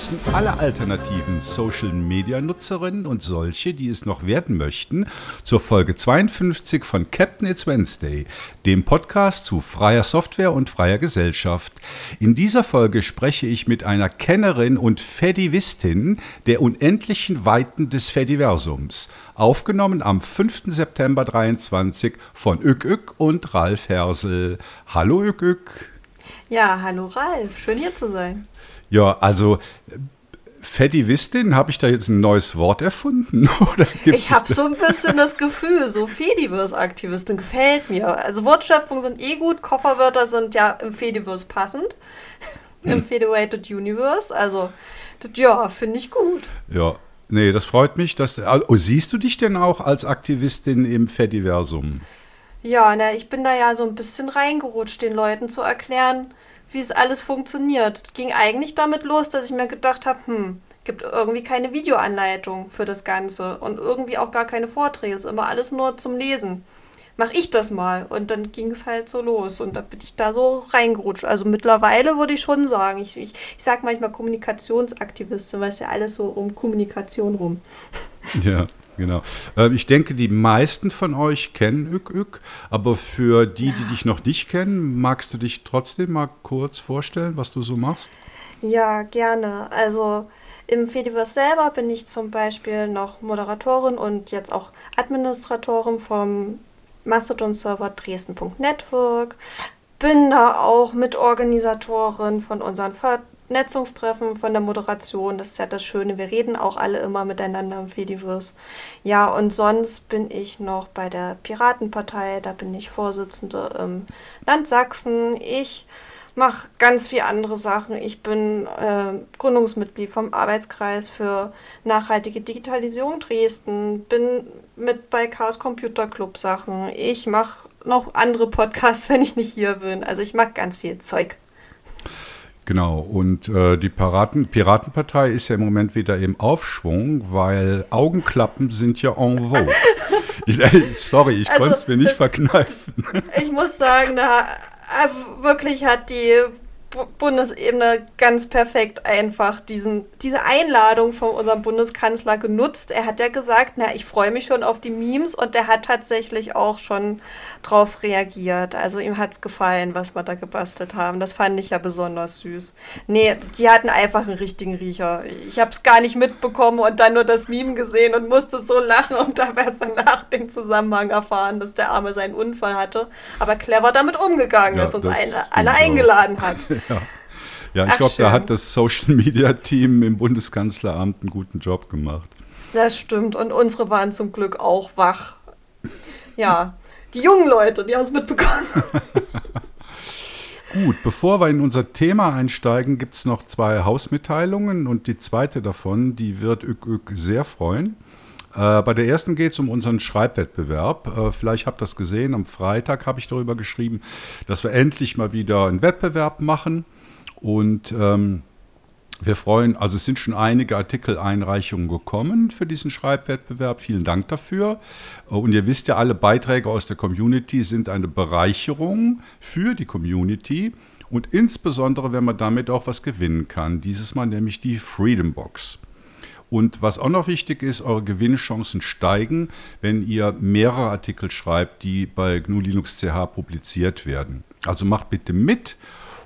begrüßen alle alternativen Social-Media-Nutzerinnen und solche, die es noch werden möchten, zur Folge 52 von Captain It's Wednesday, dem Podcast zu freier Software und freier Gesellschaft. In dieser Folge spreche ich mit einer Kennerin und Fedivistin der unendlichen Weiten des Fediversums, aufgenommen am 5. September 23 von Ük Ük und Ralf Hersel. Hallo Ük Ük. Ja, hallo Ralf, schön hier zu sein. Ja, also Fedivistin, habe ich da jetzt ein neues Wort erfunden? Oder ich habe so ein bisschen das Gefühl, so Fediverse-Aktivistin gefällt mir. Also Wortschöpfungen sind eh gut, Kofferwörter sind ja im Fediverse passend. Hm. Im Federated Universe. Also, das, ja, finde ich gut. Ja, nee, das freut mich. Dass, also, siehst du dich denn auch als Aktivistin im Fediversum? Ja, na, ich bin da ja so ein bisschen reingerutscht, den Leuten zu erklären, wie es alles funktioniert. Ging eigentlich damit los, dass ich mir gedacht habe, hm, gibt irgendwie keine Videoanleitung für das Ganze und irgendwie auch gar keine Vorträge, ist immer alles nur zum Lesen. Mach ich das mal. Und dann ging es halt so los und da bin ich da so reingerutscht. Also mittlerweile würde ich schon sagen, ich, ich, ich sage manchmal Kommunikationsaktivistin, weil es ja alles so um Kommunikation rum. Ja. Genau. Ähm, ich denke, die meisten von euch kennen Ük Ük, aber für die, die dich noch nicht kennen, magst du dich trotzdem mal kurz vorstellen, was du so machst? Ja, gerne. Also im Fediverse selber bin ich zum Beispiel noch Moderatorin und jetzt auch Administratorin vom Mastodon-Server Dresden.network. Bin da auch Mitorganisatorin von unseren Ver Vernetzungstreffen von der Moderation. Das ist ja das Schöne. Wir reden auch alle immer miteinander im Fediverse. Ja, und sonst bin ich noch bei der Piratenpartei. Da bin ich Vorsitzende im Land Sachsen. Ich mache ganz viele andere Sachen. Ich bin äh, Gründungsmitglied vom Arbeitskreis für nachhaltige Digitalisierung Dresden. Bin mit bei Chaos Computer Club Sachen. Ich mache noch andere Podcasts, wenn ich nicht hier bin. Also ich mache ganz viel Zeug. Genau, und äh, die Piraten, Piratenpartei ist ja im Moment wieder im Aufschwung, weil Augenklappen sind ja en vogue. ich, sorry, ich also, konnte es mir nicht verkneifen. Ich muss sagen, da äh, wirklich hat die Bundesebene ganz perfekt einfach diesen, diese Einladung von unserem Bundeskanzler genutzt. Er hat ja gesagt, na, ich freue mich schon auf die Memes und der hat tatsächlich auch schon drauf reagiert. Also ihm hat es gefallen, was wir da gebastelt haben. Das fand ich ja besonders süß. Nee, die hatten einfach einen richtigen Riecher. Ich habe es gar nicht mitbekommen und dann nur das Meme gesehen und musste so lachen und da erst danach den Zusammenhang erfahren, dass der Arme seinen Unfall hatte, aber clever damit umgegangen ja, ist uns alle eingeladen hat. Ja, ja ich glaube, da hat das Social Media Team im Bundeskanzleramt einen guten Job gemacht. Das stimmt. Und unsere waren zum Glück auch wach. Ja, die jungen Leute, die haben es mitbekommen. Gut, bevor wir in unser Thema einsteigen, gibt es noch zwei Hausmitteilungen und die zweite davon, die wird Ük Ük sehr freuen. Äh, bei der ersten geht es um unseren Schreibwettbewerb. Äh, vielleicht habt ihr das gesehen, am Freitag habe ich darüber geschrieben, dass wir endlich mal wieder einen Wettbewerb machen. Und ähm, wir freuen, also es sind schon einige Artikeleinreichungen gekommen für diesen Schreibwettbewerb. Vielen Dank dafür. Äh, und ihr wisst ja, alle Beiträge aus der Community sind eine Bereicherung für die Community. Und insbesondere, wenn man damit auch was gewinnen kann. Dieses Mal nämlich die Freedom Box. Und was auch noch wichtig ist, eure Gewinnchancen steigen, wenn ihr mehrere Artikel schreibt, die bei GNU Linux CH publiziert werden. Also macht bitte mit.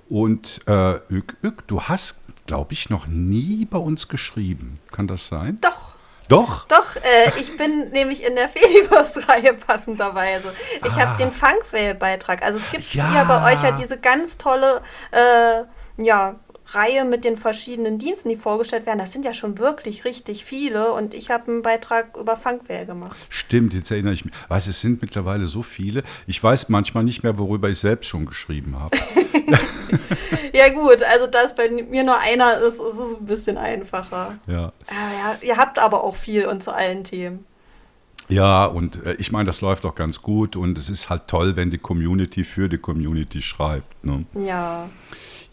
Und äh, Ük, Ük, du hast, glaube ich, noch nie bei uns geschrieben. Kann das sein? Doch. Doch? Doch, äh, ich bin nämlich in der Fediverse-Reihe passenderweise. Ich ah. habe den Funkvale-Beitrag. Also es gibt ja. ja bei euch ja diese ganz tolle äh, ja, Reihe mit den verschiedenen Diensten, die vorgestellt werden, das sind ja schon wirklich richtig viele und ich habe einen Beitrag über Funkware gemacht. Stimmt, jetzt erinnere ich mich. Weiß, es sind mittlerweile so viele. Ich weiß manchmal nicht mehr, worüber ich selbst schon geschrieben habe. ja gut, also da es bei mir nur einer ist, ist es ein bisschen einfacher. Ja. ja. Ihr habt aber auch viel und zu allen Themen. Ja, und äh, ich meine, das läuft auch ganz gut und es ist halt toll, wenn die Community für die Community schreibt. Ne? Ja.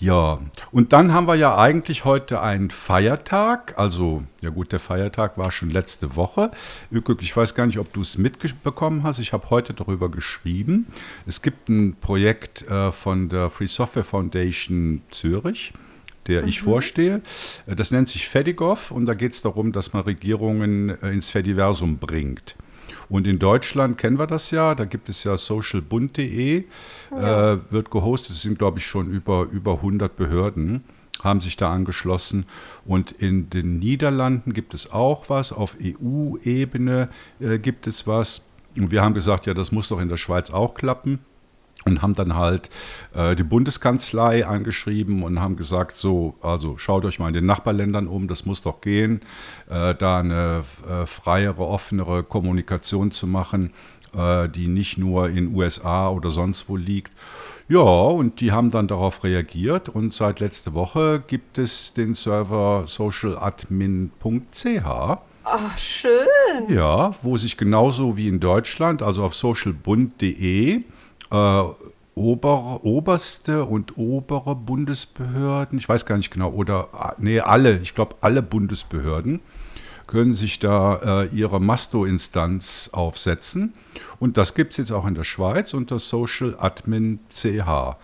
Ja, und dann haben wir ja eigentlich heute einen Feiertag. Also, ja gut, der Feiertag war schon letzte Woche. Ich weiß gar nicht, ob du es mitbekommen hast. Ich habe heute darüber geschrieben. Es gibt ein Projekt äh, von der Free Software Foundation Zürich. der ich vorstehe. Äh, Das nennt sich Fedigov und da geht es darum, dass man Regierungen äh, ins Fediversum bringt. Und in Deutschland kennen wir das ja, da gibt es ja socialbund.de, äh, wird gehostet, es sind glaube ich schon über, über 100 Behörden, haben sich da angeschlossen. Und in den Niederlanden gibt es auch was, auf EU-Ebene äh, gibt es was. Und wir haben gesagt, ja, das muss doch in der Schweiz auch klappen und haben dann halt äh, die Bundeskanzlei angeschrieben und haben gesagt, so, also schaut euch mal in den Nachbarländern um, das muss doch gehen, äh, da eine äh, freiere, offenere Kommunikation zu machen, äh, die nicht nur in USA oder sonst wo liegt. Ja, und die haben dann darauf reagiert und seit letzte Woche gibt es den Server socialadmin.ch. Ach, schön. Ja, wo sich genauso wie in Deutschland, also auf socialbund.de, äh, ober, oberste und obere Bundesbehörden, ich weiß gar nicht genau, oder ah, nee, alle, ich glaube alle Bundesbehörden können sich da äh, ihre Masto-Instanz aufsetzen. Und das gibt es jetzt auch in der Schweiz unter Social Admin CH.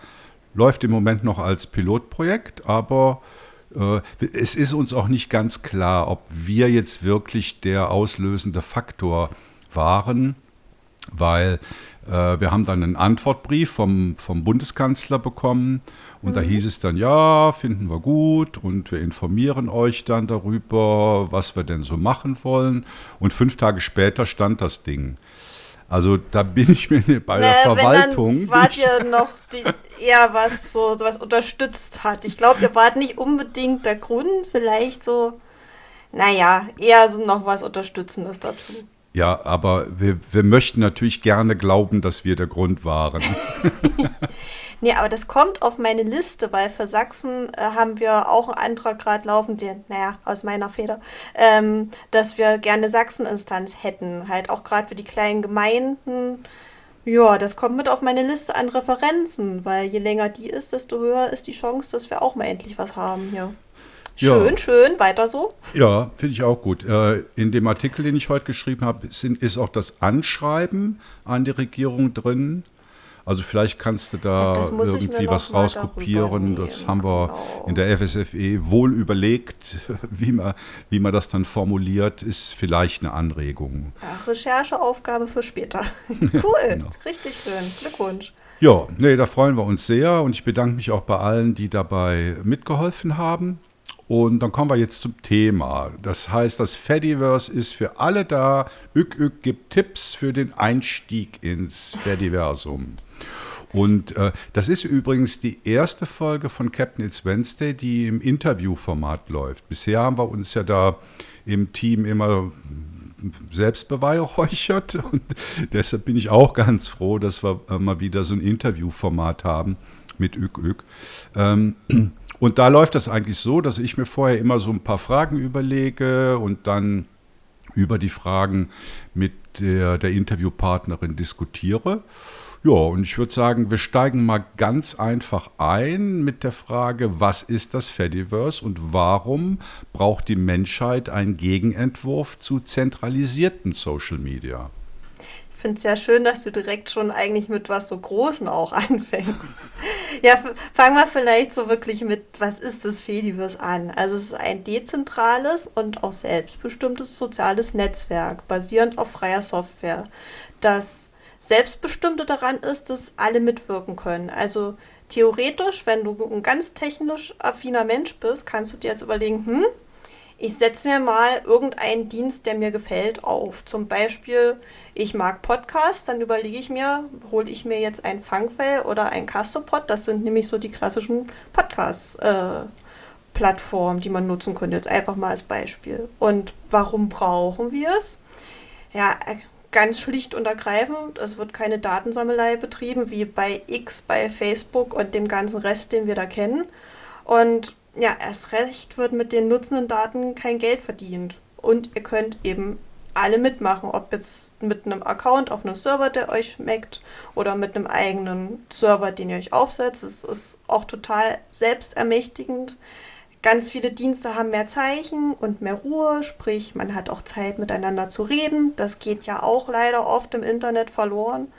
Läuft im Moment noch als Pilotprojekt, aber äh, es ist uns auch nicht ganz klar, ob wir jetzt wirklich der auslösende Faktor waren, weil äh, wir haben dann einen Antwortbrief vom, vom Bundeskanzler bekommen und da hieß es dann, ja, finden wir gut und wir informieren euch dann darüber, was wir denn so machen wollen. Und fünf Tage später stand das Ding. Also da bin ich mir bei der Naja, Verwaltung. Wenn, dann wart ihr noch die, eher was so was unterstützt hat. Ich glaube, ihr wart nicht unbedingt der Grund, vielleicht so, naja, eher so noch was Unterstützendes dazu. Ja, aber wir, wir möchten natürlich gerne glauben, dass wir der Grund waren. Nee, aber das kommt auf meine Liste, weil für Sachsen äh, haben wir auch einen Antrag gerade laufen, den, naja, aus meiner Feder, ähm, dass wir gerne Sachseninstanz hätten. Halt auch gerade für die kleinen Gemeinden. Ja, das kommt mit auf meine Liste an Referenzen, weil je länger die ist, desto höher ist die Chance, dass wir auch mal endlich was haben hier. Ja. Schön, schön, weiter so. Ja, finde ich auch gut. Äh, In dem Artikel, den ich heute geschrieben habe, ist auch das Anschreiben an die Regierung drin. Also vielleicht kannst du da Ja, irgendwie was rauskopieren. Das haben wir genau. in der FSFE wohl überlegt, wie man, wie man das dann formuliert, ist vielleicht eine Anregung. Ja, Rechercheaufgabe für später. cool, genau. richtig schön. Glückwunsch. Ja, nee, da freuen wir uns sehr und ich bedanke mich auch bei allen, die dabei mitgeholfen haben. Und dann kommen wir jetzt zum Thema. Das heißt, das Fediverse ist für alle da. Ück, ück gibt Tipps für den Einstieg ins Fediversum. Und äh, das ist übrigens die erste Folge von Captain It's Wednesday, die im Interviewformat läuft. Bisher haben wir uns ja da im Team immer selbst beweihräuchert und deshalb bin ich auch ganz froh, dass wir äh, mal wieder so ein Interviewformat haben mit Ück Ück. Ähm, und da läuft das eigentlich so, dass ich mir vorher immer so ein paar Fragen überlege und dann über die Fragen mit der, der Interviewpartnerin diskutiere. Ja, und ich würde sagen, wir steigen mal ganz einfach ein mit der Frage, was ist das Fediverse und warum braucht die Menschheit einen Gegenentwurf zu zentralisierten Social Media? Finde es ja schön, dass du direkt schon eigentlich mit was so Großen auch anfängst. ja, fangen wir vielleicht so wirklich mit, was ist das Fediverse an? Also es ist ein dezentrales und auch selbstbestimmtes soziales Netzwerk, basierend auf freier Software. Das Selbstbestimmte daran ist, dass alle mitwirken können. Also theoretisch, wenn du ein ganz technisch affiner Mensch bist, kannst du dir jetzt überlegen, hm, ich setze mir mal irgendeinen Dienst, der mir gefällt, auf. Zum Beispiel, ich mag Podcasts, dann überlege ich mir, hole ich mir jetzt ein Funkfell oder ein Castopod. Das sind nämlich so die klassischen Podcast-Plattformen, die man nutzen könnte. Jetzt einfach mal als Beispiel. Und warum brauchen wir es? Ja, äh, ganz schlicht und ergreifend, es wird keine Datensammelei betrieben, wie bei X, bei Facebook und dem ganzen Rest, den wir da kennen. Und ja, erst recht wird mit den nutzenden Daten kein Geld verdient. Und ihr könnt eben alle mitmachen, ob jetzt mit einem Account auf einem Server, der euch schmeckt, oder mit einem eigenen Server, den ihr euch aufsetzt. Es ist auch total selbstermächtigend. Ganz viele Dienste haben mehr Zeichen und mehr Ruhe, sprich, man hat auch Zeit miteinander zu reden. Das geht ja auch leider oft im Internet verloren.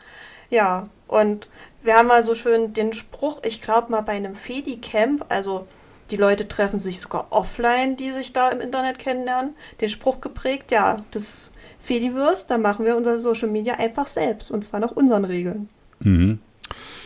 Ja, und wir haben mal so schön den Spruch, ich glaube mal bei einem Fedi-Camp, also Die Leute treffen sich sogar offline, die sich da im Internet kennenlernen. Den Spruch geprägt, ja, das Fediverse, da machen wir unser Social Media einfach selbst und zwar nach unseren Regeln. Mhm.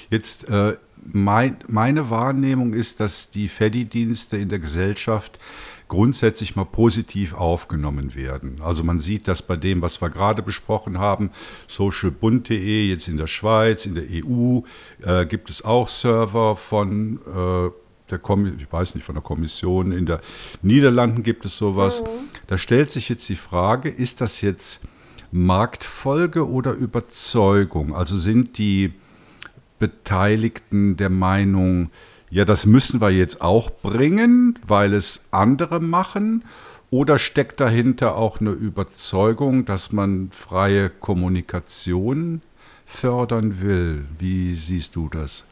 Jetzt äh, mein, meine Wahrnehmung ist, dass die Fedi-Dienste in der Gesellschaft grundsätzlich mal positiv aufgenommen werden. Also man sieht das bei dem, was wir gerade besprochen haben, socialbund.de jetzt in der Schweiz, in der EU äh, gibt es auch Server von äh, der Kom ich weiß nicht, von der Kommission, in der Niederlanden gibt es sowas. Mhm. Da stellt sich jetzt die Frage, ist das jetzt Marktfolge oder Überzeugung? Also sind die Beteiligten der Meinung, ja, das müssen wir jetzt auch bringen, weil es andere machen? Oder steckt dahinter auch eine Überzeugung, dass man freie Kommunikation fördern will? Wie siehst du das?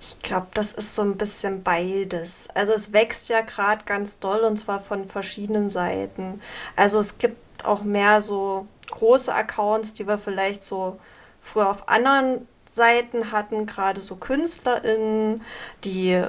Ich glaube, das ist so ein bisschen beides. Also es wächst ja gerade ganz doll und zwar von verschiedenen Seiten. Also es gibt auch mehr so große Accounts, die wir vielleicht so früher auf anderen Seiten hatten, gerade so KünstlerInnen, die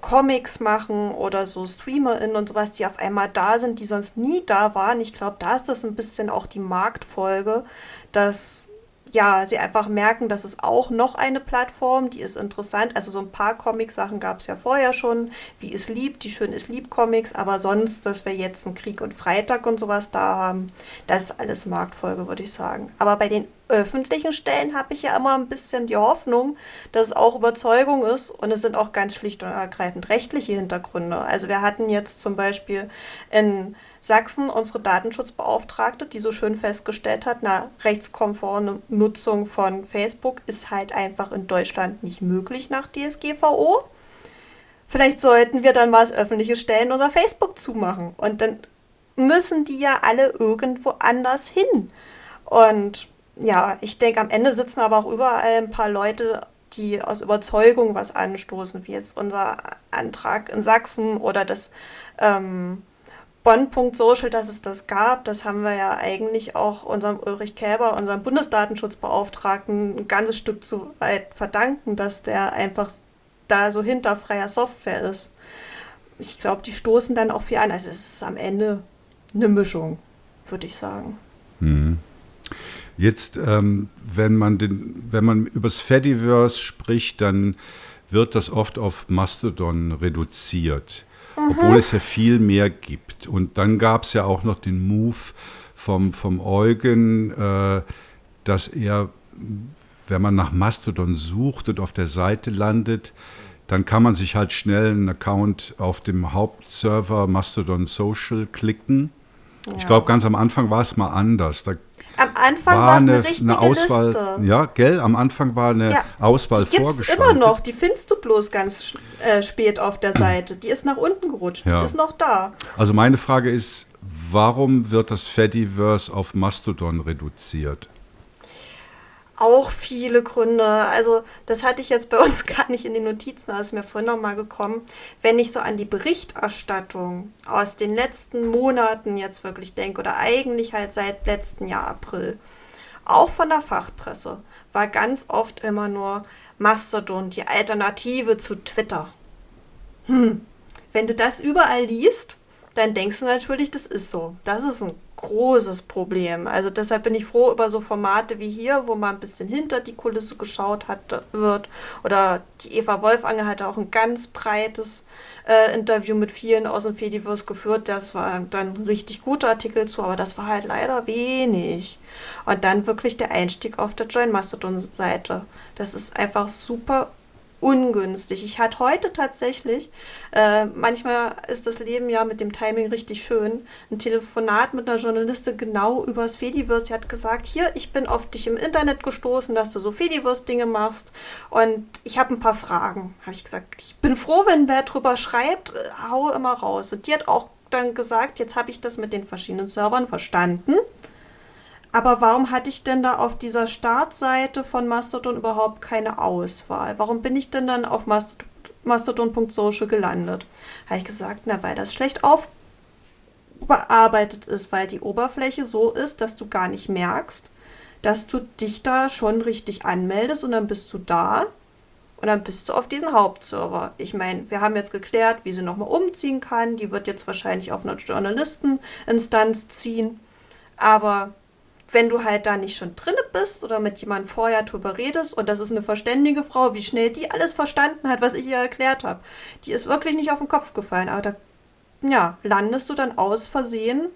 Comics machen oder so StreamerInnen und sowas, die auf einmal da sind, die sonst nie da waren. Ich glaube, da ist das ein bisschen auch die Marktfolge, dass ja, sie einfach merken, dass es auch noch eine Plattform, die ist interessant. Also so ein paar Comic-Sachen gab es ja vorher schon, wie es liebt, die schön ist lieb Comics, aber sonst, dass wir jetzt einen Krieg und Freitag und sowas da haben, das ist alles Marktfolge, würde ich sagen. Aber bei den öffentlichen Stellen habe ich ja immer ein bisschen die Hoffnung, dass es auch Überzeugung ist und es sind auch ganz schlicht und ergreifend rechtliche Hintergründe. Also wir hatten jetzt zum Beispiel in Sachsen unsere Datenschutzbeauftragte, die so schön festgestellt hat, na, rechtskonforme Nutzung von Facebook ist halt einfach in Deutschland nicht möglich nach DSGVO. Vielleicht sollten wir dann mal als öffentliche Stellen unser Facebook zumachen. Und dann müssen die ja alle irgendwo anders hin. Und ja, ich denke, am Ende sitzen aber auch überall ein paar Leute, die aus Überzeugung was anstoßen, wie jetzt unser Antrag in Sachsen oder das ähm, Bonn.social, dass es das gab, das haben wir ja eigentlich auch unserem Ulrich Käber, unserem Bundesdatenschutzbeauftragten, ein ganzes Stück zu weit verdanken, dass der einfach da so hinter freier Software ist. Ich glaube, die stoßen dann auch viel an. Also es ist am Ende eine Mischung, würde ich sagen. Hm. Jetzt, ähm, wenn man den, wenn man übers Fediverse spricht, dann wird das oft auf Mastodon reduziert mhm. obwohl es ja viel mehr gibt. Und dann gab es ja auch noch den Move vom, vom Eugen, äh, dass er, wenn man nach Mastodon sucht und auf der Seite landet, dann kann man sich halt schnell einen Account auf dem Hauptserver Mastodon Social klicken. Ja. Ich glaube, ganz am Anfang war es mal anders. Da am Anfang war es eine, eine, richtige eine Auswahl, Liste. Ja, gell? Am Anfang war eine ja, Auswahl die vorgeschaltet. immer noch. Die findest du bloß ganz äh, spät auf der Seite. Die ist nach unten gerutscht. Ja. Die ist noch da. Also meine Frage ist, warum wird das Fediverse auf Mastodon reduziert? Auch viele Gründe. Also das hatte ich jetzt bei uns gar nicht in den Notizen, da ist mir vorhin noch mal gekommen. Wenn ich so an die Berichterstattung aus den letzten Monaten jetzt wirklich denke oder eigentlich halt seit letzten Jahr April, auch von der Fachpresse, war ganz oft immer nur Mastodon die Alternative zu Twitter. Hm. Wenn du das überall liest, dann denkst du natürlich, das ist so. Das ist ein großes Problem. Also deshalb bin ich froh über so Formate wie hier, wo mal ein bisschen hinter die Kulisse geschaut hat, wird. Oder die Eva Wolfanger hatte auch ein ganz breites äh, Interview mit vielen aus dem Fediverse geführt. Das war dann richtig guter Artikel zu, aber das war halt leider wenig. Und dann wirklich der Einstieg auf der Join Mastodon-Seite. Das ist einfach super ungünstig. Ich hatte heute tatsächlich, äh, manchmal ist das Leben ja mit dem Timing richtig schön, ein Telefonat mit einer Journalistin genau übers Fediverse. Die hat gesagt, hier, ich bin auf dich im Internet gestoßen, dass du so Fediverse-Dinge machst und ich habe ein paar Fragen. Habe ich gesagt, ich bin froh, wenn wer drüber schreibt, äh, hau immer raus. Und die hat auch dann gesagt, jetzt habe ich das mit den verschiedenen Servern verstanden. Aber warum hatte ich denn da auf dieser Startseite von Mastodon überhaupt keine Auswahl? Warum bin ich denn dann auf Mastodon.social gelandet? Habe ich gesagt, na, weil das schlecht aufbearbeitet ist, weil die Oberfläche so ist, dass du gar nicht merkst, dass du dich da schon richtig anmeldest und dann bist du da Und dann bist du auf diesen Hauptserver. Ich meine, wir haben jetzt geklärt, wie sie nochmal umziehen kann. Die wird jetzt wahrscheinlich auf eine Journalisteninstanz ziehen. Aber wenn du halt da nicht schon drinne bist oder mit jemandem vorher drüber redest und das ist eine verständige Frau, wie schnell die alles verstanden hat, was ich ihr erklärt habe, die ist wirklich nicht auf den Kopf gefallen. Aber da ja, landest du dann aus Versehen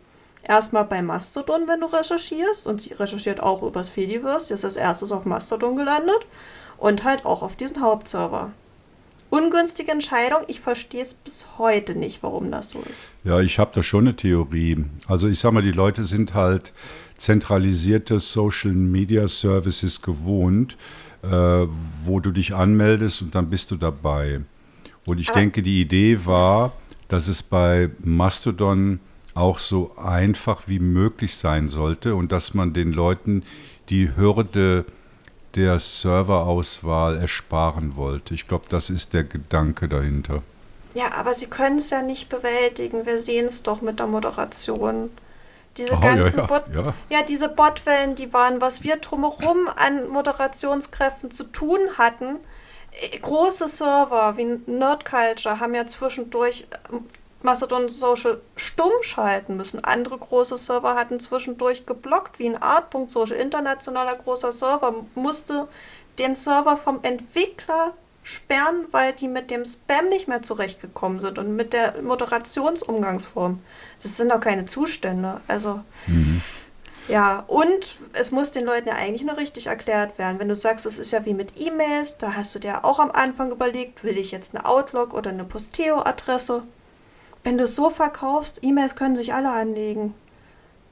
erstmal bei Mastodon, wenn du recherchierst und sie recherchiert auch übers Fediverse, die ist als erstes auf Mastodon gelandet und halt auch auf diesen Hauptserver. Ungünstige Entscheidung, ich verstehe es bis heute nicht, warum das so ist. Ja, ich habe da schon eine Theorie. Also ich sag mal, die Leute sind halt zentralisierte Social Media Services gewohnt, äh, wo du dich anmeldest und dann bist du dabei. Und ich Aber denke, die Idee war, dass es bei Mastodon auch so einfach wie möglich sein sollte und dass man den Leuten die Hürde der Serverauswahl ersparen wollte. Ich glaube, das ist der Gedanke dahinter. Ja, aber sie können es ja nicht bewältigen. Wir sehen es doch mit der Moderation. Diese Aha, ganzen ja, ja, Bot, ja. ja, diese Botwellen, die waren, was wir drumherum an Moderationskräften zu tun hatten. Äh, große Server wie Nerd Culture haben ja zwischendurch Mastodon Social stumm schalten müssen. Andere große Server hatten zwischendurch geblockt, wie ein Art.social, internationaler großer Server, musste den Server vom Entwickler sperren, weil die mit dem Spam nicht mehr zurechtgekommen sind und mit der Moderationsumgangsform. Das sind doch keine Zustände. Also. Mhm. Ja, und es muss den Leuten ja eigentlich nur richtig erklärt werden. Wenn du sagst, es ist ja wie mit E-Mails, da hast du dir auch am Anfang überlegt, will ich jetzt eine Outlook oder eine Posteo-Adresse? Wenn du es so verkaufst, E-Mails können sich alle anlegen.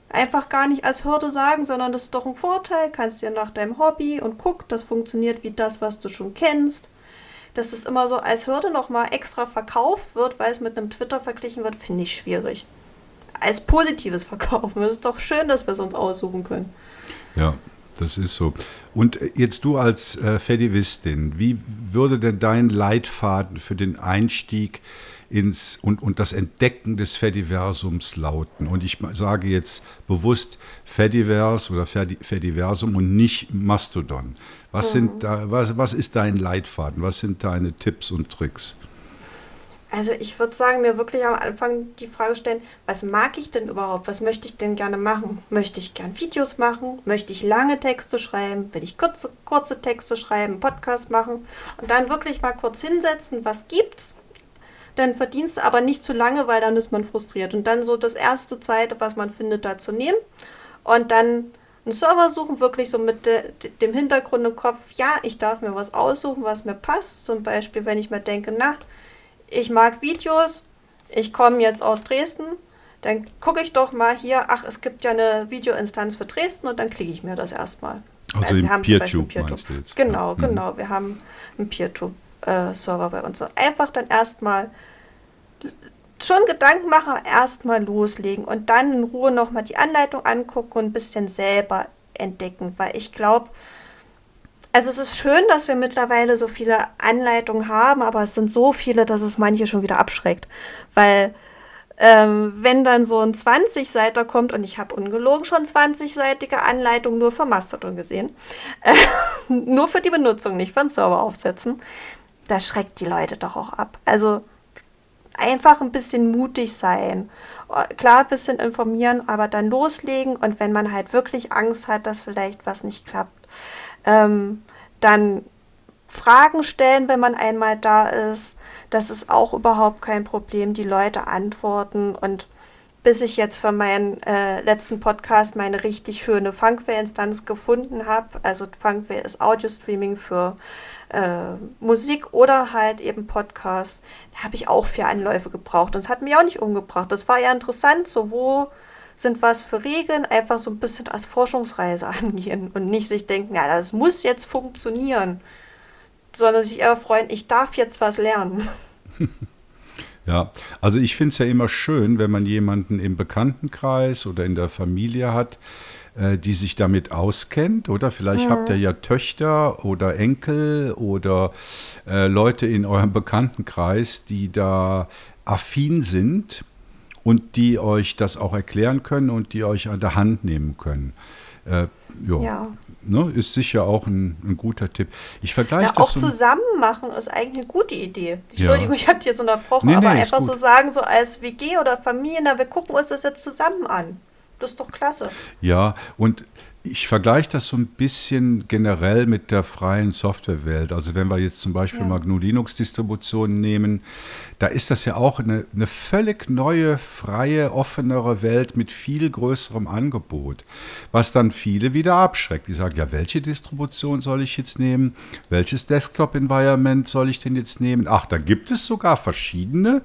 Einfach gar nicht als Hürde sagen, sondern das ist doch ein Vorteil, kannst dir nach deinem Hobby und guck, das funktioniert wie das, was du schon kennst. Dass es immer so als Hürde nochmal extra verkauft wird, weil es mit einem Twitter verglichen wird, finde ich schwierig. Als positives Verkaufen. Es ist doch schön, dass wir es uns aussuchen können. Ja, das ist so. Und jetzt du als äh, Fedivistin, wie würde denn dein Leitfaden für den Einstieg ins und, und das Entdecken des Fediversums lauten. Und ich sage jetzt bewusst Fediverse oder Fediversum und nicht Mastodon. Was, mhm. sind da, was, was ist dein Leitfaden? Was sind deine Tipps und Tricks? Also ich würde sagen, mir wirklich am Anfang die Frage stellen, was mag ich denn überhaupt? Was möchte ich denn gerne machen? Möchte ich gern Videos machen? Möchte ich lange Texte schreiben? Will ich kurze, kurze Texte schreiben, Podcast machen? Und dann wirklich mal kurz hinsetzen, was gibt's? dann verdienst du aber nicht zu lange, weil dann ist man frustriert. Und dann so das erste, zweite, was man findet, da zu nehmen. Und dann einen Server suchen, wirklich so mit de, dem Hintergrund im Kopf, ja, ich darf mir was aussuchen, was mir passt. Zum Beispiel, wenn ich mir denke, na, ich mag Videos, ich komme jetzt aus Dresden, dann gucke ich doch mal hier, ach, es gibt ja eine Videoinstanz für Dresden und dann klicke ich mir das erstmal. Also, also wir haben PeerTube Peer Genau, ja. genau. Wir haben einen PeerTube-Server äh, bei uns. So einfach dann erstmal schon Gedanken machen, erstmal loslegen und dann in Ruhe nochmal die Anleitung angucken und ein bisschen selber entdecken, weil ich glaube, also es ist schön, dass wir mittlerweile so viele Anleitungen haben, aber es sind so viele, dass es manche schon wieder abschreckt, weil ähm, wenn dann so ein 20-Seiter kommt und ich habe ungelogen schon 20-seitige Anleitungen nur für Mastodon gesehen, äh, nur für die Benutzung, nicht für den Server aufsetzen, das schreckt die Leute doch auch ab. Also einfach ein bisschen mutig sein. Klar, ein bisschen informieren, aber dann loslegen. Und wenn man halt wirklich Angst hat, dass vielleicht was nicht klappt, ähm, dann Fragen stellen, wenn man einmal da ist. Das ist auch überhaupt kein Problem. Die Leute antworten und bis ich jetzt für meinen äh, letzten Podcast meine richtig schöne Funkware-Instanz gefunden habe. Also Funkware ist Audio-Streaming für äh, Musik oder halt eben Podcast. Da habe ich auch vier Anläufe gebraucht und es hat mich auch nicht umgebracht. Das war ja interessant, so wo sind was für Regeln, einfach so ein bisschen als Forschungsreise angehen und nicht sich denken, ja, das muss jetzt funktionieren, sondern sich eher freuen, ich darf jetzt was lernen. Ja, also ich finde es ja immer schön, wenn man jemanden im Bekanntenkreis oder in der Familie hat, äh, die sich damit auskennt. Oder vielleicht mhm. habt ihr ja Töchter oder Enkel oder äh, Leute in eurem Bekanntenkreis, die da affin sind und die euch das auch erklären können und die euch an der Hand nehmen können. Äh, ja. Ne, ist sicher auch ein, ein guter Tipp. Ich vergleiche das. Auch so zusammen machen ist eigentlich eine gute Idee. Entschuldigung, ja. ich habe dir jetzt unterbrochen, nee, nee, aber einfach so sagen, so als WG oder Familie, na, wir gucken uns das jetzt zusammen an. Das ist doch klasse. Ja, und ich vergleiche das so ein bisschen generell mit der freien Softwarewelt. Also wenn wir jetzt zum Beispiel ja. mal GNU Linux-Distributionen nehmen, da ist das ja auch eine, eine, völlig neue, freie, offenere Welt mit viel größerem Angebot, was dann viele wieder abschreckt. Die sagen, ja, welche Distribution soll ich jetzt nehmen? Welches Desktop-Environment soll ich denn jetzt nehmen? Ach, da gibt es sogar verschiedene.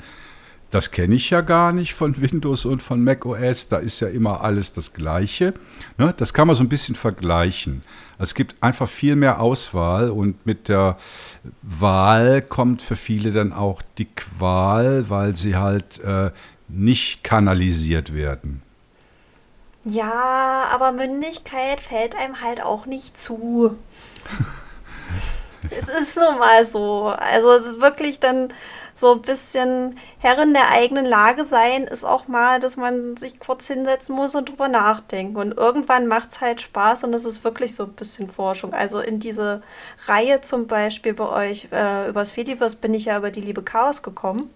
Das kenne ich ja gar nicht von Windows und von Mac OS. Da ist ja immer alles das Gleiche. Ne? Das kann man so ein bisschen vergleichen. Es gibt einfach viel mehr Auswahl und mit der Wahl kommt für viele dann auch die Qual, weil sie halt äh, nicht kanalisiert werden. Ja, aber Mündigkeit fällt einem halt auch nicht zu. es ist nun mal so. Also wirklich dann so ein bisschen Herrin der eigenen Lage sein, ist auch mal, dass man sich kurz hinsetzen muss und drüber nachdenken. Und irgendwann macht es halt Spaß und es ist wirklich so ein bisschen Forschung. Also in diese Reihe zum Beispiel bei euch äh, übers Fediverse bin ich ja über die liebe Chaos gekommen.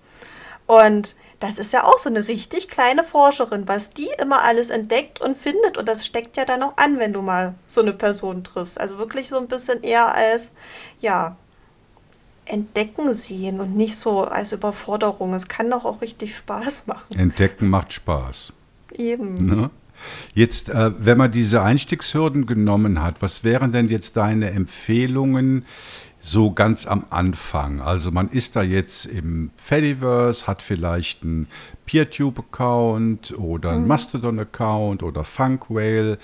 Und das ist ja auch so eine richtig kleine Forscherin, was die immer alles entdeckt und findet. Und das steckt ja dann auch an, wenn du mal so eine Person triffst. Also wirklich so ein bisschen eher als, ja, entdecken sehen und nicht so als Überforderung. Es kann doch auch richtig Spaß machen. Entdecken macht Spaß. Eben. Ne? Jetzt, äh, wenn man diese Einstiegshürden genommen hat, was wären denn jetzt deine Empfehlungen so ganz am Anfang? Also man ist da jetzt im Fediverse, hat vielleicht einen PeerTube-Account oder einen mhm. Mastodon-Account oder Funkwhale.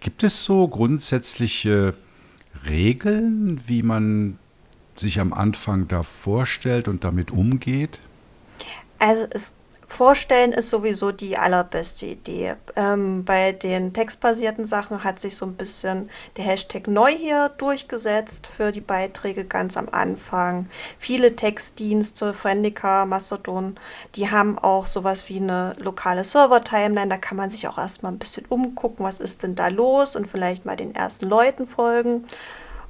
Gibt es so grundsätzliche Regeln, wie man sich am Anfang da vorstellt und damit umgeht? Also es Vorstellen ist sowieso die allerbeste Idee. Ähm, bei den textbasierten Sachen hat sich so ein bisschen der Hashtag neu hier durchgesetzt für die Beiträge ganz am Anfang. Viele Textdienste, Friendica, Mastodon, die haben auch sowas wie eine lokale Server-Timeline. Da kann man sich auch erstmal ein bisschen umgucken, was ist denn da los und vielleicht mal den ersten Leuten folgen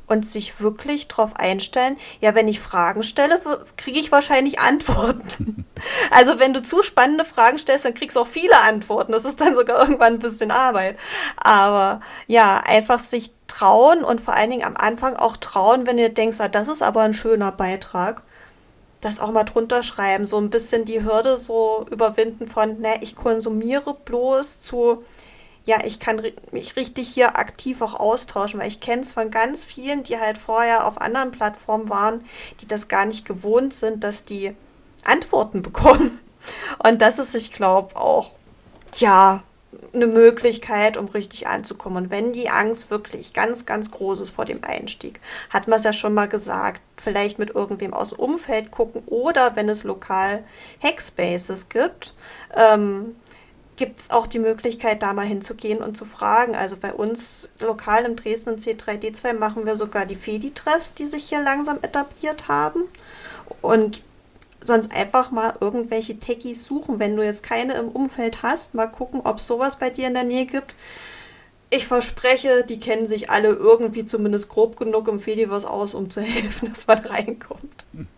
und sich wirklich darauf einstellen, ja, wenn ich Fragen stelle, kriege ich wahrscheinlich Antworten. also wenn du zu spannende Fragen stellst, dann kriegst du auch viele Antworten. Das ist dann sogar irgendwann ein bisschen Arbeit. Aber ja, einfach sich trauen und vor allen Dingen am Anfang auch trauen, wenn ihr denkst, ah, das ist aber ein schöner Beitrag, das auch mal drunter schreiben, so ein bisschen die Hürde so überwinden von, ne, ich konsumiere bloß zu ja, ich kann mich richtig hier aktiv auch austauschen, weil ich kenne es von ganz vielen, die halt vorher auf anderen Plattformen waren, die das gar nicht gewohnt sind, dass die Antworten bekommen. Und das ist, ich glaube, auch, ja, eine Möglichkeit, um richtig anzukommen. Und wenn die Angst wirklich ganz, ganz groß ist vor dem Einstieg, hat man es ja schon mal gesagt, vielleicht mit irgendwem aus Umfeld gucken oder wenn es lokal Hackspaces gibt, ähm, gibt es auch die Möglichkeit, da mal hinzugehen und zu fragen. Also bei uns lokal im Dresden C3D2 machen wir sogar die Fedi-Treffs, die sich hier langsam etabliert haben. Und sonst einfach mal irgendwelche Techies suchen. Wenn du jetzt keine im Umfeld hast, mal gucken, ob es sowas bei dir in der Nähe gibt. Ich verspreche, die kennen sich alle irgendwie zumindest grob genug im Fediverse aus, um zu helfen, dass man reinkommt. Hm.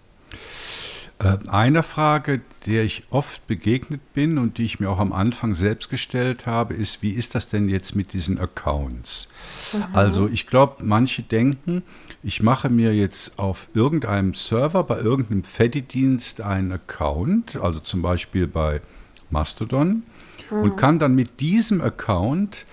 Äh, eine Frage, der ich oft begegnet bin und die ich mir auch am Anfang selbst gestellt habe, ist, wie ist das denn jetzt mit diesen Accounts? Mhm. Also ich glaube, manche denken, ich mache mir jetzt auf irgendeinem Server bei irgendeinem Fedi-Dienst einen Account, also zum Beispiel bei Mastodon, mhm. und kann dann mit diesem Account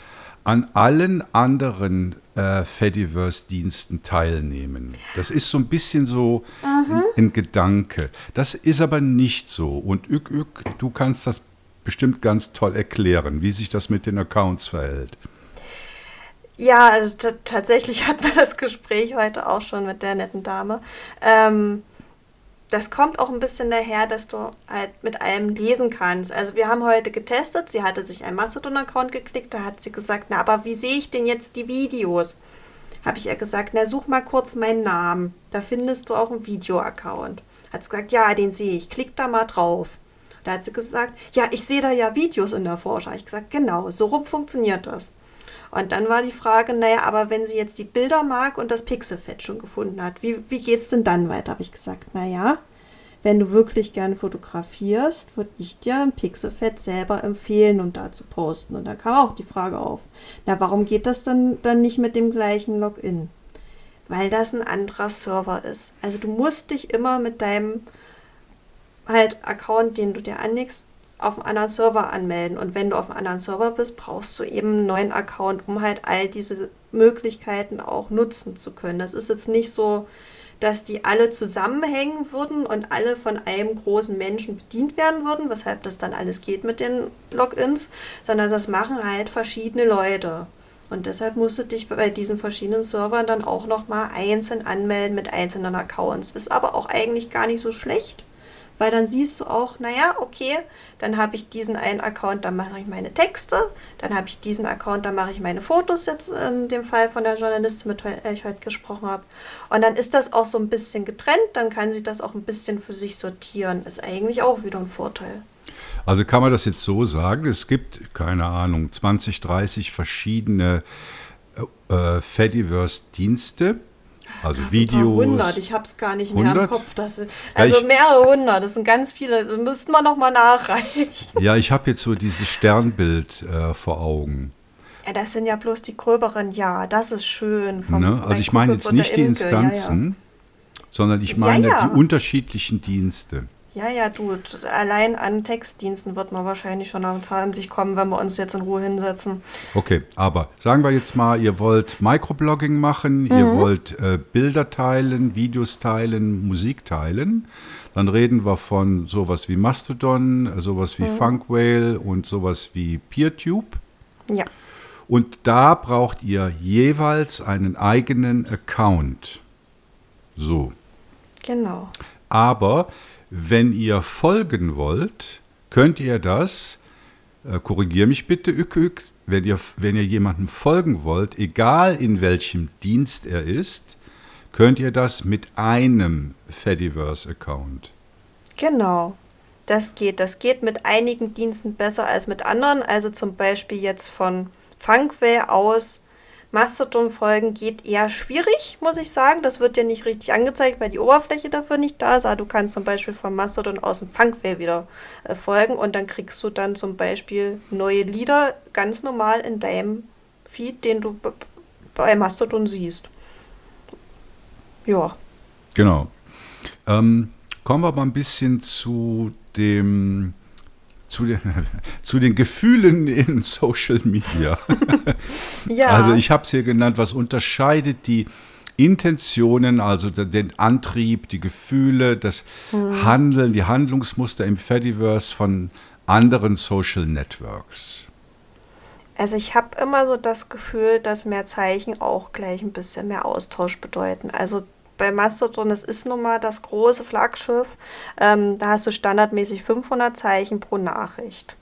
an allen anderen äh, Fediverse-Diensten teilnehmen. Das ist so ein bisschen so ein, ein, Gedanke. Das ist aber nicht so. Und Ük, Ük, du kannst das bestimmt ganz toll erklären, wie sich das mit den Accounts verhält. Ja, also tatsächlich hat man das Gespräch heute auch schon mit der netten Dame. Ähm, das kommt auch ein bisschen daher, dass du halt mit allem lesen kannst. Also wir haben heute getestet, sie hatte sich einen Mastodon-Account geklickt, da hat sie gesagt, na, aber wie sehe ich denn jetzt die Videos? Habe ich ihr gesagt, na, such mal kurz meinen Namen. Da findest du auch einen Video-Account. Hat sie gesagt, ja, den sehe ich, klick da mal drauf. Da hat sie gesagt, ja, ich sehe da ja Videos in der Vorschau. Ich gesagt, genau, so rum funktioniert das. Und dann war die Frage, naja, aber wenn sie jetzt die Bilder mag und das Pixelfett schon gefunden hat, wie, wie geht es denn dann weiter? Habe ich gesagt, naja, wenn du wirklich gerne fotografierst, würde ich dir ein Pixelfett selber empfehlen und da zu posten. Und da kam auch die Frage auf, na, warum geht das dann, dann nicht mit dem gleichen Login? Weil das ein anderer Server ist. Also du musst dich immer mit deinem halt Account, den du dir anlegst, auf einem anderen Server anmelden. Und wenn du auf einem anderen Server bist, brauchst du eben einen neuen Account, um halt all diese Möglichkeiten auch nutzen zu können. Das ist jetzt nicht so, dass die alle zusammenhängen würden und alle von einem großen Menschen bedient werden würden, weshalb das dann alles geht mit den Logins, sondern das machen halt verschiedene Leute. Und deshalb musst du dich bei diesen verschiedenen Servern dann auch nochmal einzeln anmelden mit einzelnen Accounts. Ist aber auch eigentlich gar nicht so schlecht, weil dann siehst du auch, naja, okay, dann habe ich diesen einen Account, da mache ich meine Texte, dann habe ich diesen Account, da mache ich meine Fotos jetzt in dem Fall von der Journalistin, mit der ich heute gesprochen habe. Und dann ist das auch so ein bisschen getrennt, dann kann sie das auch ein bisschen für sich sortieren. Ist eigentlich auch wieder ein Vorteil. Also kann man das jetzt so sagen, es gibt, keine Ahnung, 20, 30 verschiedene äh, Fediverse-Dienste also ja, Videos. 100, ich habe es gar nicht mehr 100? im Kopf. Das, also ja, ich, mehrere hundert, das sind ganz viele. Das müssten wir nochmal nachreichen. Ja, ich habe jetzt so dieses Sternbild äh, vor Augen. Ja, das sind ja bloß die gröberen, ja, das ist schön. Vom, ne? Also ich meine jetzt nicht die Instanzen, ja, sondern ich meine die unterschiedlichen Dienste. Ja, ja, du, allein an Textdiensten wird man wahrscheinlich schon an sich kommen, wenn wir uns jetzt in Ruhe hinsetzen. Okay, aber sagen wir jetzt mal, ihr wollt Microblogging machen, mhm. ihr wollt äh, Bilder teilen, Videos teilen, Musik teilen. Dann reden wir von sowas wie Mastodon, sowas wie mhm. Funkwhale und sowas wie PeerTube. Ja. Und da braucht ihr jeweils einen eigenen Account. So. Genau. Aber wenn ihr folgen wollt, könnt ihr das, äh, korrigier mich bitte, Ük, wenn ihr, wenn ihr jemandem folgen wollt, egal in welchem Dienst er ist, könnt ihr das mit einem Fediverse-Account. Genau, das geht. Das geht mit einigen Diensten besser als mit anderen. Also zum Beispiel jetzt von Funkware aus Mastodon-Folgen geht eher schwierig, muss ich sagen. Das wird dir nicht richtig angezeigt, weil die Oberfläche dafür nicht da ist. Aber du kannst zum Beispiel von Mastodon aus dem Funkware wieder äh, folgen und dann kriegst du dann zum Beispiel neue Lieder ganz normal in deinem Feed, den du bei Mastodon siehst. Ja. Genau. Ähm, kommen wir mal ein bisschen zu dem zu den, zu den Gefühlen in Social Media. ja. Also ich habe es hier genannt, was unterscheidet die Intentionen, also den Antrieb, die Gefühle, das hm. Handeln, die Handlungsmuster im Fediverse von anderen Social Networks. Also ich habe immer so das Gefühl, dass mehr Zeichen auch gleich ein bisschen mehr Austausch bedeuten. Also bei Mastodon, das ist nun mal das große Flaggschiff. Ähm, da hast du standardmäßig 500 Zeichen pro Nachricht.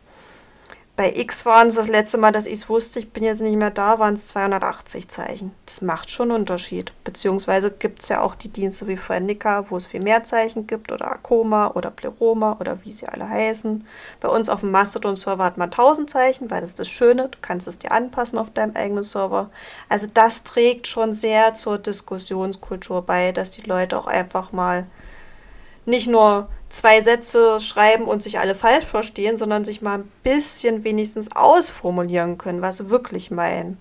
Bei X waren es das letzte Mal, dass ich es wusste, ich bin jetzt nicht mehr da, waren es 280 Zeichen. Das macht schon einen Unterschied. Beziehungsweise gibt es ja auch die Dienste wie Friendica, wo es viel mehr Zeichen gibt, oder Akoma oder Pleroma oder wie sie alle heißen. Bei uns auf dem Mastodon-Server hat man 1000 Zeichen, weil das ist das Schöne, du kannst es dir anpassen auf deinem eigenen Server. Also das trägt schon sehr zur Diskussionskultur bei, dass die Leute auch einfach mal nicht nur zwei Sätze schreiben und sich alle falsch verstehen, sondern sich mal ein bisschen wenigstens ausformulieren können, was sie wirklich meinen.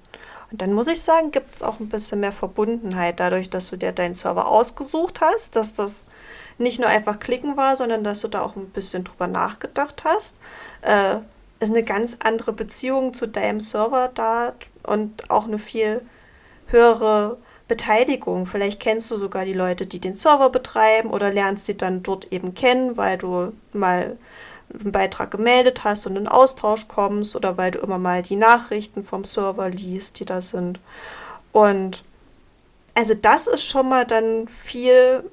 Und dann muss ich sagen, gibt es auch ein bisschen mehr Verbundenheit dadurch, dass du dir deinen Server ausgesucht hast, dass das nicht nur einfach klicken war, sondern dass du da auch ein bisschen drüber nachgedacht hast. Äh, ist eine ganz andere Beziehung zu deinem Server da und auch eine viel höhere Beteiligung. Vielleicht kennst du sogar die Leute, die den Server betreiben oder lernst sie dann dort eben kennen, weil du mal einen Beitrag gemeldet hast und in Austausch kommst oder weil du immer mal die Nachrichten vom Server liest, die da sind. Und also das ist schon mal dann viel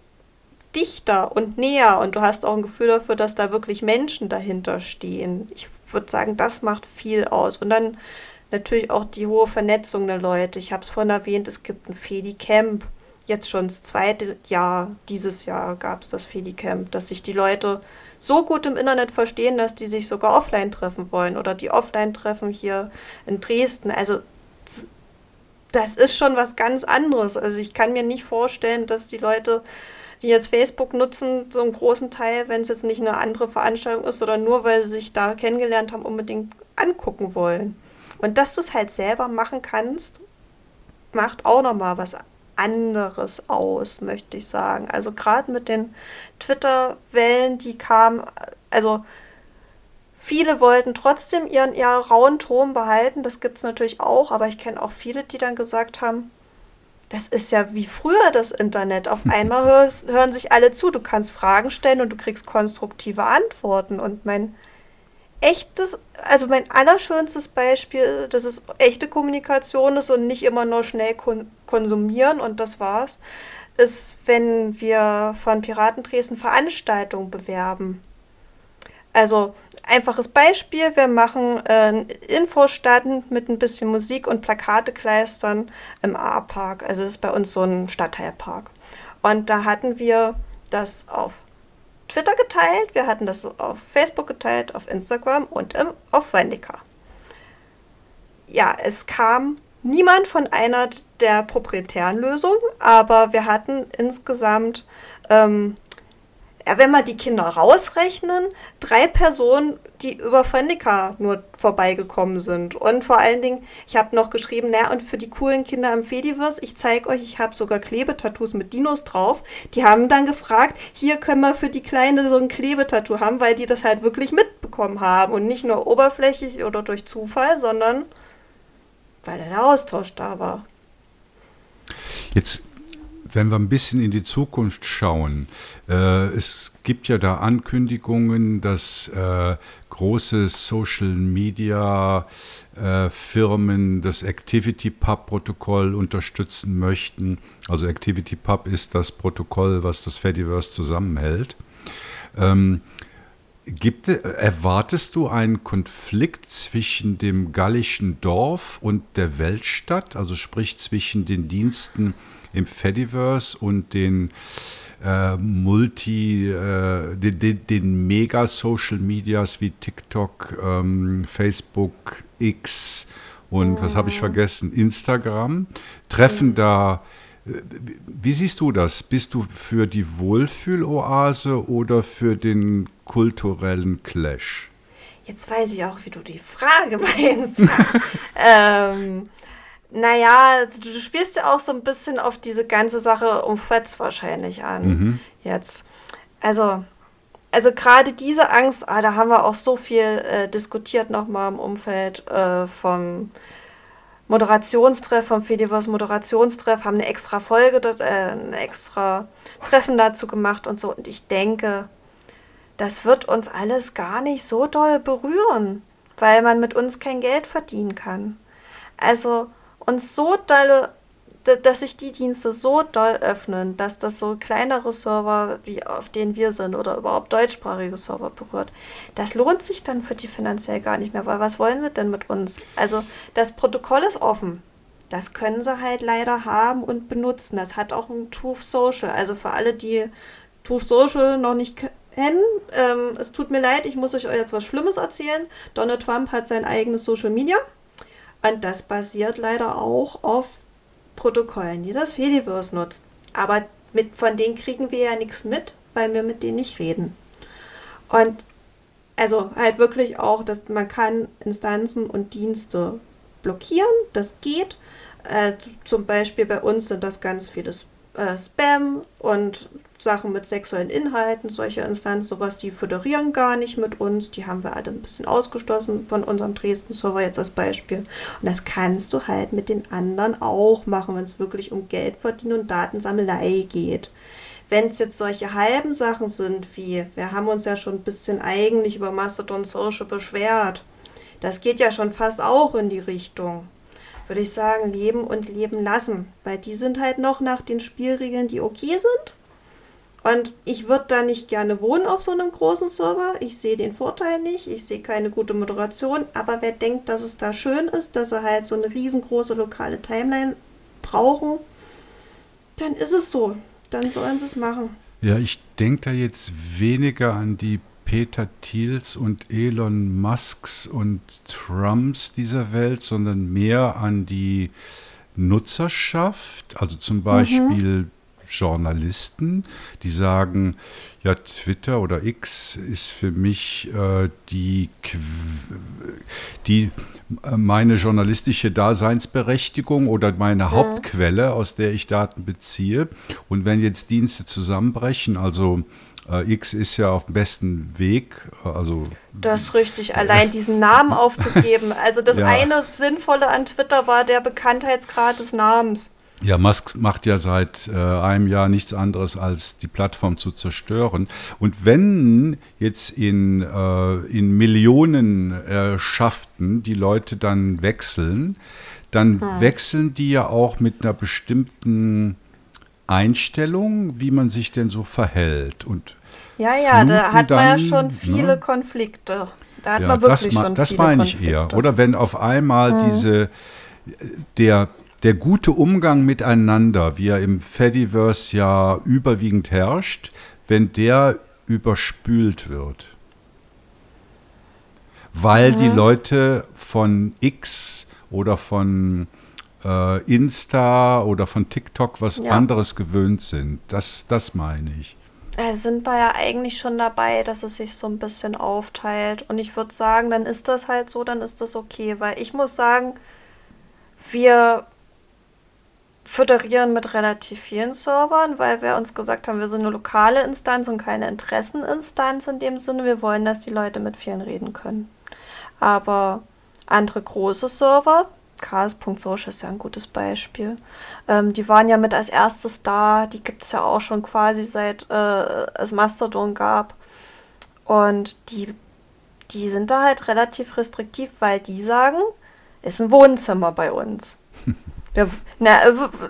dichter und näher und du hast auch ein Gefühl dafür, dass da wirklich Menschen dahinter stehen. Ich würde sagen, das macht viel aus. Und dann natürlich auch die hohe Vernetzung der Leute. Ich habe es vorhin erwähnt, es gibt ein Fedi-Camp. Jetzt schon das zweite Jahr, dieses Jahr gab es das Fedi-Camp, dass sich die Leute so gut im Internet verstehen, dass die sich sogar offline treffen wollen oder die Offline-Treffen hier in Dresden. Also das ist schon was ganz anderes. Also ich kann mir nicht vorstellen, dass die Leute, die jetzt Facebook nutzen, so einen großen Teil, wenn es jetzt nicht eine andere Veranstaltung ist oder nur weil sie sich da kennengelernt haben, unbedingt angucken wollen. Und dass du es halt selber machen kannst, macht auch nochmal was anderes aus, möchte ich sagen. Also gerade mit den Twitter-Wellen, die kamen, also viele wollten trotzdem ihren, ihren rauen Ton behalten, das gibt es natürlich auch, aber ich kenne auch viele, die dann gesagt haben, das ist ja wie früher das Internet. Auf einmal hörst, hören sich alle zu, du kannst Fragen stellen und du kriegst konstruktive Antworten. Und mein echtes, also mein allerschönstes Beispiel, dass es echte Kommunikation ist und nicht immer nur schnell kon konsumieren und das war's, ist, wenn wir von Piraten Dresden Veranstaltungen bewerben. Also einfaches Beispiel, wir machen äh, Infostand mit ein bisschen Musik und Plakatekleistern im A-Park. Also das ist bei uns so ein Stadtteilpark. Und da hatten wir das auf Twitter geteilt, wir hatten das auf Facebook geteilt, auf Instagram und im, auf Wendica. Ja, es kam niemand von einer der proprietären Lösungen, aber wir hatten insgesamt ähm, wenn wir die Kinder rausrechnen, drei Personen, die über Fendika nur vorbeigekommen sind. Und vor allen Dingen, ich habe noch geschrieben, naja, und für die coolen Kinder am Fediverse, ich zeige euch, ich habe sogar Klebetattoos mit Dinos drauf. Die haben dann gefragt, hier können wir für die Kleine so ein Klebetattoo haben, weil die das halt wirklich mitbekommen haben. Und nicht nur oberflächlich oder durch Zufall, sondern weil der Austausch da war. Jetzt wenn wir ein bisschen in die Zukunft schauen, äh, es gibt ja da Ankündigungen, dass äh, große Social Media äh, Firmen das Activity Pub Protokoll unterstützen möchten. Also Activity Pub ist das Protokoll, was das Fediverse zusammenhält. Ähm, Gibt, erwartest du einen Konflikt zwischen dem gallischen Dorf und der Weltstadt, also sprich zwischen den Diensten im Fediverse und den äh, Multi, äh, den, den, den Mega-Social Medias wie TikTok, ähm, Facebook, X und oh. was habe ich vergessen, Instagram, treffen oh. da äh, wie siehst du das? Bist du für die Wohlfühloase oder für den kulturellen Clash? Jetzt weiß ich auch, wie du die Frage meinst. ähm, naja, du spielst ja auch so ein bisschen auf diese ganze Sache um Freds wahrscheinlich an. Mhm. Jetzt. Also, also gerade diese Angst, ah, da haben wir auch so viel äh, diskutiert nochmal im Umfeld äh, vom Moderationstreff, vom Fediverse Moderationstreff, haben eine extra Folge, äh, ein extra Treffen dazu gemacht und so. Und ich denke, das wird uns alles gar nicht so doll berühren, weil man mit uns kein Geld verdienen kann. Also uns so doll, dass sich die Dienste so doll öffnen, dass das so kleinere Server, wie auf denen wir sind, oder überhaupt deutschsprachige Server berührt, das lohnt sich dann für die finanziell gar nicht mehr, weil was wollen sie denn mit uns? Also das Protokoll ist offen. Das können sie halt leider haben und benutzen. Das hat auch ein Truth Social. Also für alle, die Truth Social noch nicht kennen, ähm, es tut mir leid, ich muss euch jetzt was Schlimmes erzählen. Donald Trump hat sein eigenes Social Media. Und das basiert leider auch auf Protokollen, die das Fediverse nutzt. Aber mit, von denen kriegen wir ja nichts mit, weil wir mit denen nicht reden. Und also halt wirklich auch, dass man kann Instanzen und Dienste blockieren, das geht. Äh, zum Beispiel bei uns sind das ganz viele äh, Spam und Sachen mit sexuellen Inhalten, solche Instanzen, sowas, die föderieren gar nicht mit uns. Die haben wir alle ein bisschen ausgeschlossen von unserem Dresden-Server jetzt als Beispiel. Und das kannst du halt mit den anderen auch machen, wenn es wirklich um Geld verdienen und Datensammelei geht. Wenn es jetzt solche halben Sachen sind, wie wir haben uns ja schon ein bisschen eigentlich über Mastodon Social beschwert, das geht ja schon fast auch in die Richtung würde ich sagen, leben und leben lassen. Weil die sind halt noch nach den Spielregeln, die okay sind. Und ich würde da nicht gerne wohnen auf so einem großen Server. Ich sehe den Vorteil nicht. Ich sehe keine gute Moderation. Aber wer denkt, dass es da schön ist, dass sie halt so eine riesengroße lokale Timeline brauchen, dann ist es so. Dann sollen sie es machen. Ja, ich denke da jetzt weniger an die Peter Thiels und Elon Musks und Trumps dieser Welt, sondern mehr an die Nutzerschaft, also zum Beispiel mhm. Journalisten, die sagen, ja, Twitter oder X ist für mich äh, die, die äh, meine journalistische Daseinsberechtigung oder meine ja. Hauptquelle, aus der ich Daten beziehe. Und wenn jetzt Dienste zusammenbrechen, also äh, X ist ja auf dem besten Weg. Also, das ist richtig, allein diesen Namen aufzugeben. Also das ja. eine Sinnvolle an Twitter war der Bekanntheitsgrad des Namens. Ja, Musk macht ja seit äh, einem Jahr nichts anderes, als die Plattform zu zerstören. Und wenn jetzt in, äh, in Millionenschaften äh, die Leute dann wechseln, dann hm. wechseln die ja auch mit einer bestimmten Einstellung, wie man sich denn so verhält. Und ja, ja, da hat man ja schon ne? viele ne? Konflikte. Da hat ja, man wirklich das, schon das viele meine ich eher. Oder wenn auf einmal hm. diese der der gute Umgang miteinander, wie er im Fediverse ja überwiegend herrscht, wenn der überspült wird. Weil mhm. die Leute von X oder von äh, Insta oder von TikTok was ja. anderes gewöhnt sind. Das, das meine ich. Da sind wir ja eigentlich schon dabei, dass es sich so ein bisschen aufteilt. Und ich würde sagen, dann ist das halt so, dann ist das okay. Weil ich muss sagen, wir föderieren mit relativ vielen Servern, weil wir uns gesagt haben, wir sind eine lokale Instanz und keine Interesseninstanz in dem Sinne. Wir wollen, dass die Leute mit vielen reden können. Aber andere große Server, chaos.social ist ja ein gutes Beispiel. Ähm, die waren ja mit als erstes da, die gibt es ja auch schon quasi seit äh, es Mastodon gab. Und die, die sind da halt relativ restriktiv, weil die sagen, ist ein Wohnzimmer bei uns. Ja, na,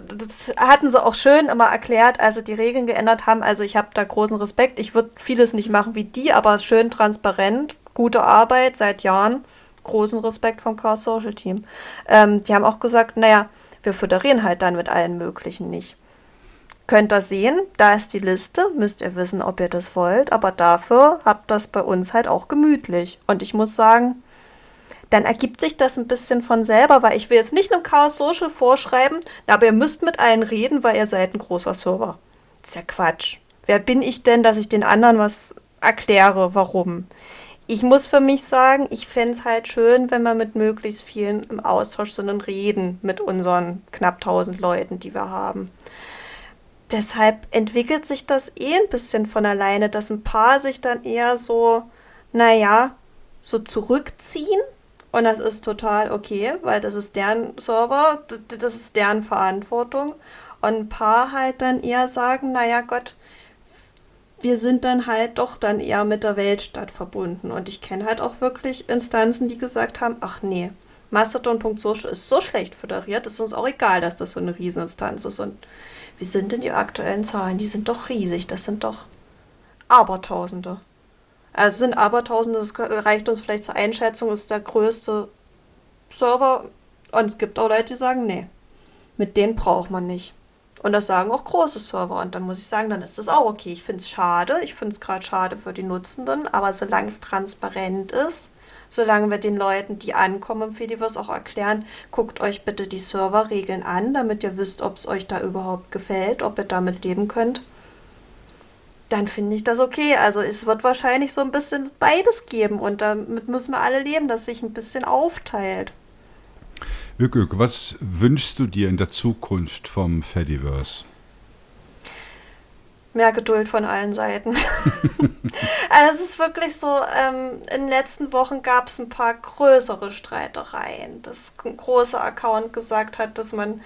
das hatten sie auch schön immer erklärt, als sie die Regeln geändert haben. Also ich habe da großen Respekt. Ich würde vieles nicht machen wie die, aber schön transparent, gute Arbeit seit Jahren großen Respekt vom Chaos Social Team. Ähm, die haben auch gesagt, naja, wir föderieren halt dann mit allen möglichen nicht. Könnt ihr sehen, da ist die Liste, müsst ihr wissen, ob ihr das wollt, aber dafür habt das bei uns halt auch gemütlich. Und ich muss sagen, dann ergibt sich das ein bisschen von selber, weil ich will jetzt nicht einem Chaos Social vorschreiben, aber ihr müsst mit allen reden, weil ihr seid ein großer Server. Das ist ja Quatsch. Wer bin ich denn, dass ich den anderen was erkläre, warum? ich muss für mich sagen, ich fände es halt schön, wenn wir mit möglichst vielen im Austausch sind und reden mit unseren knapp 1000 Leuten, die wir haben. Deshalb entwickelt sich das eh ein bisschen von alleine, dass ein paar sich dann eher so, naja, so zurückziehen. Und das ist total okay, weil das ist deren Server, das ist deren Verantwortung. Und ein paar halt dann eher sagen, naja Gott, wir sind dann halt doch dann eher mit der Weltstadt verbunden. Und ich kenne halt auch wirklich Instanzen, die gesagt haben, ach nee, Mastodon.social ist so schlecht föderiert, ist uns auch egal, dass das so eine Rieseninstanz ist. Und wie sind denn die aktuellen Zahlen? Die sind doch riesig, das sind doch Abertausende. Also es sind Abertausende, das reicht uns vielleicht zur Einschätzung, ist der größte Server. Und es gibt auch Leute, die sagen, nee, mit denen braucht man nicht. Und das sagen auch große Server. Und dann muss ich sagen, dann ist das auch okay. Ich finde es schade. Ich finde es gerade schade für die Nutzenden. Aber solange es transparent ist, solange wir den Leuten, die ankommen im Fediverse, auch erklären, guckt euch bitte die Serverregeln an, damit ihr wisst, ob es euch da überhaupt gefällt, ob ihr damit leben könnt. Dann finde ich das okay. Also es wird wahrscheinlich so ein bisschen beides geben und damit müssen wir alle leben, dass sich ein bisschen aufteilt. Ükük, was wünschst du dir in der Zukunft vom Fediverse? Mehr Geduld von allen Seiten. also es ist wirklich so, ähm, in den letzten Wochen gab es ein paar größere Streitereien, dass ein großer Account gesagt hat, dass man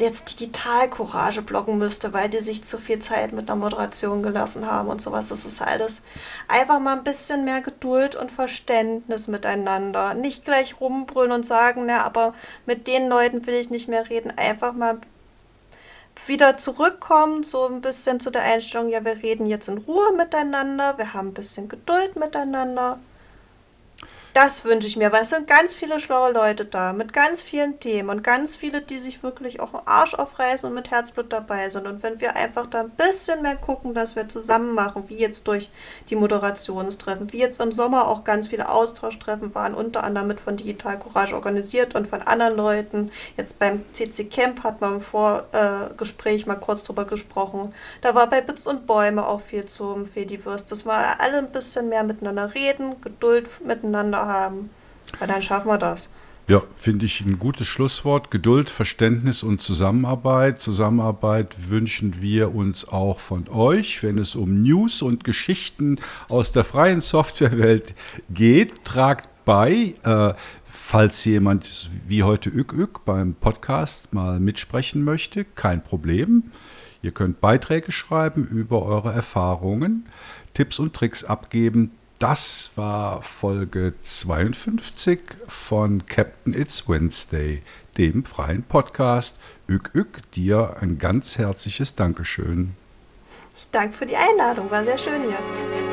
jetzt digital Courage blocken müsste, weil die sich zu viel Zeit mit einer Moderation gelassen haben und sowas. Das ist alles einfach mal ein bisschen mehr Geduld und Verständnis miteinander. Nicht gleich rumbrüllen und sagen, na, aber mit den Leuten will ich nicht mehr reden. Einfach mal wieder zurückkommen, so ein bisschen zu der Einstellung, ja, wir reden jetzt in Ruhe miteinander, wir haben ein bisschen Geduld miteinander. Das wünsche ich mir, weil es sind ganz viele schlaue Leute da, mit ganz vielen Themen und ganz viele, die sich wirklich auch einen Arsch aufreißen und mit Herzblut dabei sind. Und wenn wir einfach da ein bisschen mehr gucken, dass wir zusammen machen, wie jetzt durch die Moderationstreffen, wie jetzt im Sommer auch ganz viele Austauschtreffen waren, unter anderem mit von Digital Courage organisiert und von anderen Leuten. Jetzt beim CC Camp hat man im Vorgespräch mal kurz drüber gesprochen. Da war bei Bits und Bäume auch viel zum Fediverse, dass wir alle ein bisschen mehr miteinander reden, Geduld miteinander haben. Weil dann schaffen wir das. Ja, finde ich ein gutes Schlusswort. Geduld, Verständnis und Zusammenarbeit. Zusammenarbeit wünschen wir uns auch von euch, wenn es um News und Geschichten aus der freien Softwarewelt geht. Tragt bei, äh, falls jemand wie heute Ük Ük beim Podcast mal mitsprechen möchte, kein Problem. Ihr könnt Beiträge schreiben über eure Erfahrungen, Tipps und Tricks abgeben. Das war Folge 52 von Captain It's Wednesday, dem freien Podcast. Ück, ück, dir ein ganz herzliches Dankeschön. Ich danke für die Einladung, war sehr schön hier.